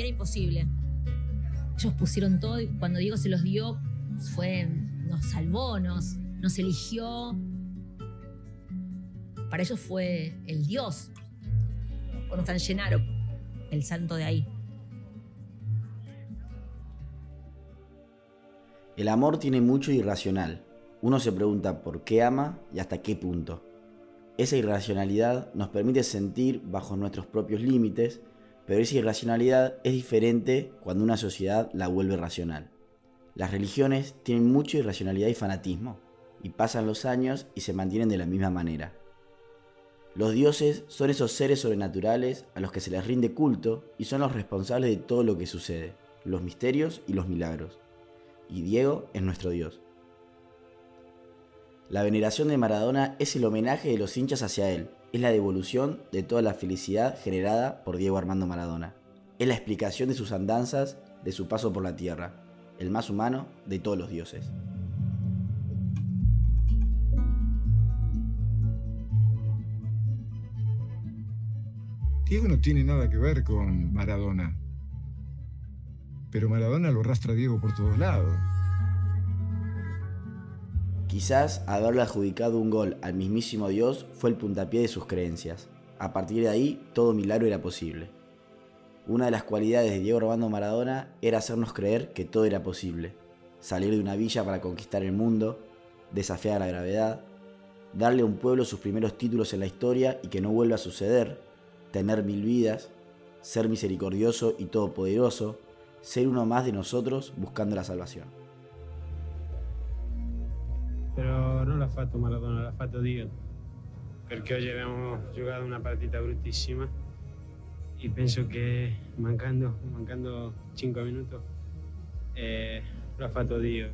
era imposible. Ellos pusieron todo y cuando Diego se los dio, fue, nos salvó, nos, nos eligió. Para ellos fue el Dios. Cuando San Llenaro, el santo de ahí. El amor tiene mucho irracional. Uno se pregunta por qué ama y hasta qué punto. Esa irracionalidad nos permite sentir bajo nuestros propios límites, pero esa irracionalidad es diferente cuando una sociedad la vuelve racional. Las religiones tienen mucha irracionalidad y fanatismo, y pasan los años y se mantienen de la misma manera. Los dioses son esos seres sobrenaturales a los que se les rinde culto y son los responsables de todo lo que sucede, los misterios y los milagros y Diego es nuestro Dios. La veneración de Maradona es el homenaje de los hinchas hacia él, es la devolución de toda la felicidad generada por Diego Armando Maradona, es la explicación de sus andanzas, de su paso por la tierra, el más humano de todos los dioses. Diego no tiene nada que ver con Maradona. Pero Maradona lo arrastra a Diego por todos lados. Quizás haberle adjudicado un gol al mismísimo Dios fue el puntapié de sus creencias. A partir de ahí, todo milagro era posible. Una de las cualidades de Diego Armando Maradona era hacernos creer que todo era posible. Salir de una villa para conquistar el mundo, desafiar la gravedad, darle a un pueblo sus primeros títulos en la historia y que no vuelva a suceder, tener mil vidas, ser misericordioso y todopoderoso, ser uno más de nosotros buscando la salvación. Però non l'ha fatto Maradona, l'ha fatto Dio. Perché oggi abbiamo giocato una partita bruttissima e penso che mancando, mancando 5 minuti eh, l'ha fatto Dio.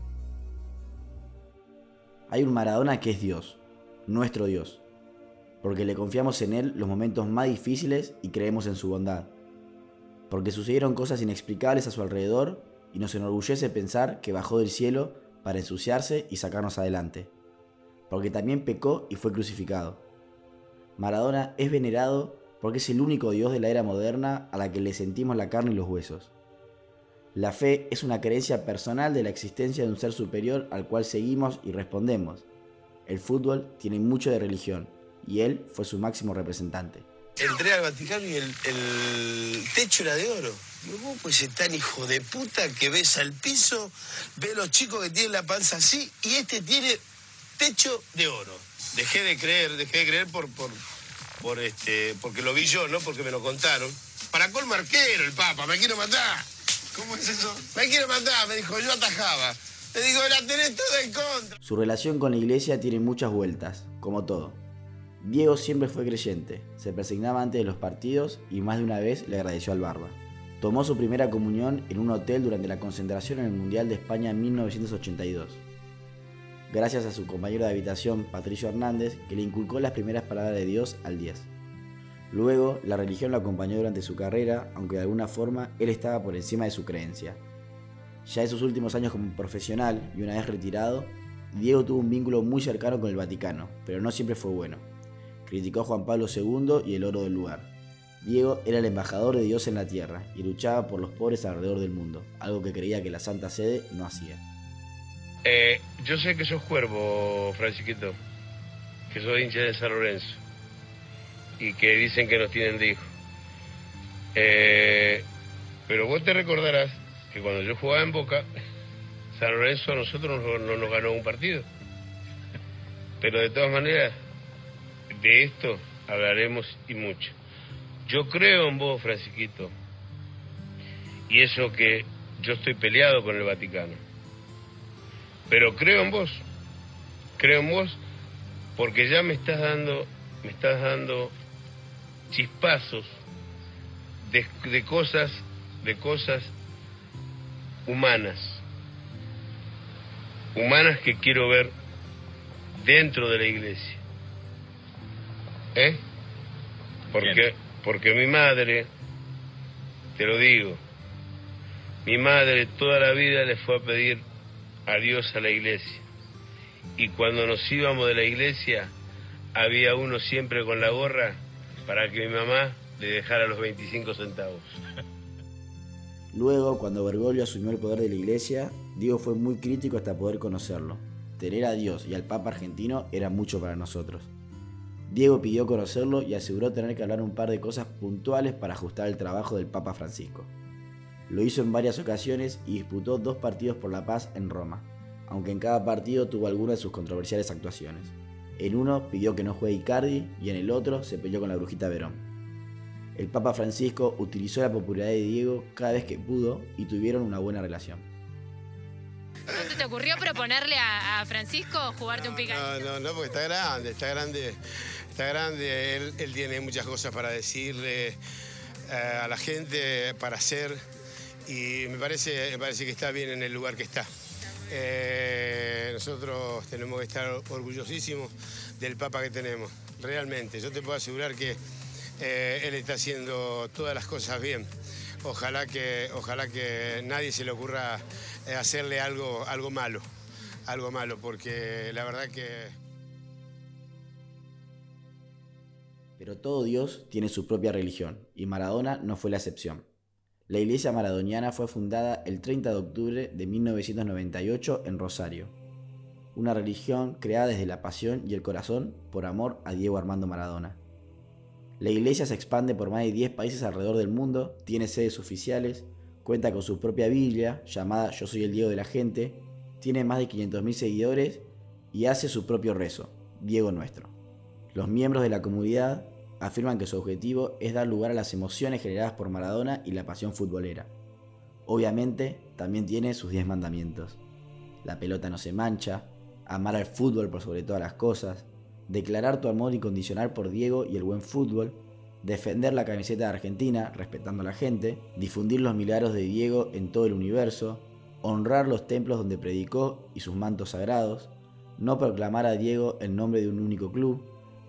Hay un Maradona que es Dios, nuestro Dios, porque le confiamos en Él los momentos más difíciles y creemos en su bondad porque sucedieron cosas inexplicables a su alrededor y nos enorgullece pensar que bajó del cielo para ensuciarse y sacarnos adelante, porque también pecó y fue crucificado. Maradona es venerado porque es el único Dios de la era moderna a la que le sentimos la carne y los huesos. La fe es una creencia personal de la existencia de un ser superior al cual seguimos y respondemos. El fútbol tiene mucho de religión y él fue su máximo representante entré al Vaticano y el, techo era de oro. Digo, pues es tan hijo de puta que ves al piso, ve los chicos que tienen la panza así y este tiene techo de oro. Dejé de creer, dejé de creer por, por, por este, porque lo vi yo, no porque me lo contaron. Para colmo arquero el Papa, me quiero matar. ¿Cómo es eso? Me quiero matar, me dijo, yo atajaba. Le digo, la tenés todo en contra. Su relación con la iglesia tiene muchas vueltas, como todo. Diego siempre fue creyente, se persignaba antes de los partidos y más de una vez le agradeció al Barba. Tomó su primera comunión en un hotel durante la concentración en el Mundial de España en 1982. Gracias a su compañero de habitación, Patricio Hernández, que le inculcó las primeras palabras de Dios al 10. Luego, la religión lo acompañó durante su carrera, aunque de alguna forma él estaba por encima de su creencia. Ya en sus últimos años como profesional y una vez retirado, Diego tuvo un vínculo muy cercano con el Vaticano, pero no siempre fue bueno. Criticó a Juan Pablo II y el oro del lugar. Diego era el embajador de Dios en la tierra y luchaba por los pobres alrededor del mundo, algo que creía que la Santa Sede no hacía. Eh, yo sé que sos cuervo, Francisquito, que sos hincha de San Lorenzo y que dicen que nos tienen de hijo. Eh, pero vos te recordarás que cuando yo jugaba en Boca, San Lorenzo a nosotros no nos ganó un partido. Pero de todas maneras, de esto hablaremos y mucho. Yo creo en vos, Francisquito, y eso que yo estoy peleado con el Vaticano. Pero creo en vos, creo en vos porque ya me estás dando, me estás dando chispazos de, cosas, de cosas humanas, humanas que quiero ver dentro de la iglesia. ¿Eh? Porque, porque mi madre, te lo digo, mi madre toda la vida le fue a pedir a Dios a la iglesia. Y cuando nos íbamos de la iglesia, había uno siempre con la gorra para que mi mamá le dejara los 25 centavos. Luego, cuando Bergoglio asumió el poder de la iglesia, Diego fue muy crítico hasta poder conocerlo. Tener a Dios y al Papa argentino era mucho para nosotros. Diego pidió conocerlo y aseguró tener que hablar un par de cosas puntuales para ajustar el trabajo del Papa Francisco. Lo hizo en varias ocasiones y disputó dos partidos por la paz en Roma, aunque en cada partido tuvo algunas de sus controversiales actuaciones. En uno pidió que no juegue Icardi y en el otro se peleó con la brujita Verón. El Papa Francisco utilizó la popularidad de Diego cada vez que pudo y tuvieron una buena relación. ¿No se te ocurrió proponerle a, Francisco jugarte un picante? No, no, no, porque está grande, está grande, está grande. Él, tiene muchas cosas para decirle eh, a la gente, para hacer y me parece, me parece que está bien en el lugar que está. Eh, nosotros tenemos que estar orgullosísimos del Papa que tenemos, realmente. Yo te puedo asegurar que eh, él está haciendo todas las cosas bien. Ojalá que, ojalá que nadie se le ocurra hacerle algo, algo malo, algo malo, porque la verdad que... Pero todo Dios tiene su propia religión, y Maradona no fue la excepción. La iglesia maradoniana fue fundada el 30 de octubre de 1998 en Rosario, una religión creada desde la pasión y el corazón por amor a Diego Armando Maradona. La iglesia se expande por más de 10 países alrededor del mundo, tiene sedes oficiales, cuenta con su propia Biblia, llamada Yo soy el Diego de la gente, tiene más de 500.000 seguidores y hace su propio rezo, Diego Nuestro. Los miembros de la comunidad afirman que su objetivo es dar lugar a las emociones generadas por Maradona y la pasión futbolera. Obviamente, también tiene sus 10 mandamientos. La pelota no se mancha, amar al fútbol por sobre todas las cosas, declarar tu amor incondicional por Diego y el buen fútbol, defender la camiseta de Argentina respetando a la gente, difundir los milagros de Diego en todo el universo, honrar los templos donde predicó y sus mantos sagrados, no proclamar a Diego el nombre de un único club,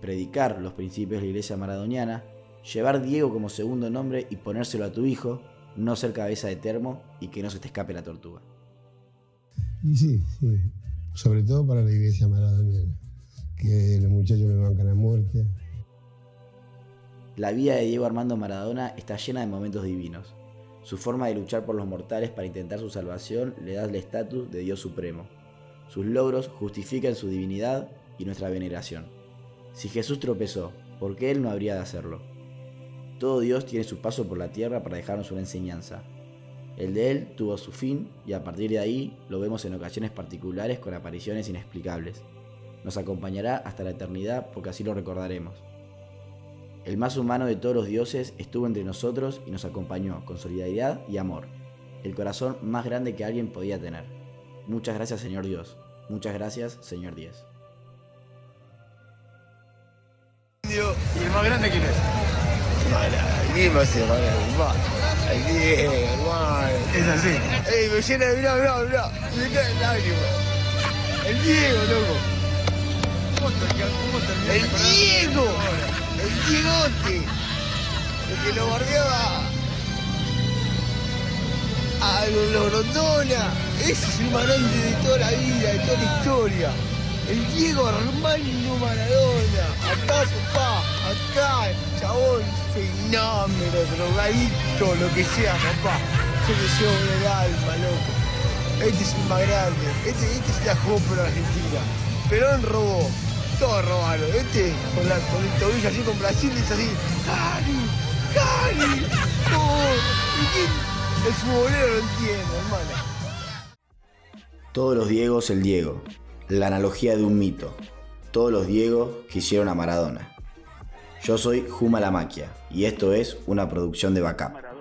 predicar los principios de la iglesia maradoniana, llevar Diego como segundo nombre y ponérselo a tu hijo, no ser cabeza de termo y que no se te escape la tortuga. Y sí, sí, sobre todo para la iglesia maradoniana, que los muchachos me bancan a muerte. La vida de Diego Armando Maradona está llena de momentos divinos. Su forma de luchar por los mortales para intentar su salvación le da el estatus de Dios Supremo. Sus logros justifican su divinidad y nuestra veneración. Si Jesús tropezó, ¿por qué Él no habría de hacerlo? Todo Dios tiene su paso por la tierra para dejarnos una enseñanza. El de Él tuvo su fin y a partir de ahí lo vemos en ocasiones particulares con apariciones inexplicables. Nos acompañará hasta la eternidad porque así lo recordaremos. El más humano de todos los dioses estuvo entre nosotros y nos acompañó con solidaridad y amor, el corazón más grande que alguien podía tener. Muchas gracias Señor Dios, muchas gracias Señor ¿Y el más grande quién es? ¿Quién va a ser, El Diego, hermano. Es así. Ey, me llena de mirá, mirá, mirá. Me cae el lágrima. El Diego, loco. El Diego. El Diegote. El que lo bardeaba. A los Rondona. Ese es el más grande de toda la vida, de toda la historia. El Diego Armando Maradona. Acá, papá. Acá, chabón. Fenómeno, drogadito, lo que sea, papá. Yo le llevo el alma, loco. Este es el más grande. Este, este se la jugó por Argentina. Perón robó. Todos robaron. Este, con, la, con el tobillo así con Brasil, dice así. ¡Cari! ¡Cari! ¡Oh! El futbolero lo entiende, hermano. Todos los Diegos el Diego la analogía de un mito. Todos los Diegos quisieron a Maradona. Yo soy Juma La Maquia y esto es una producción de Backup.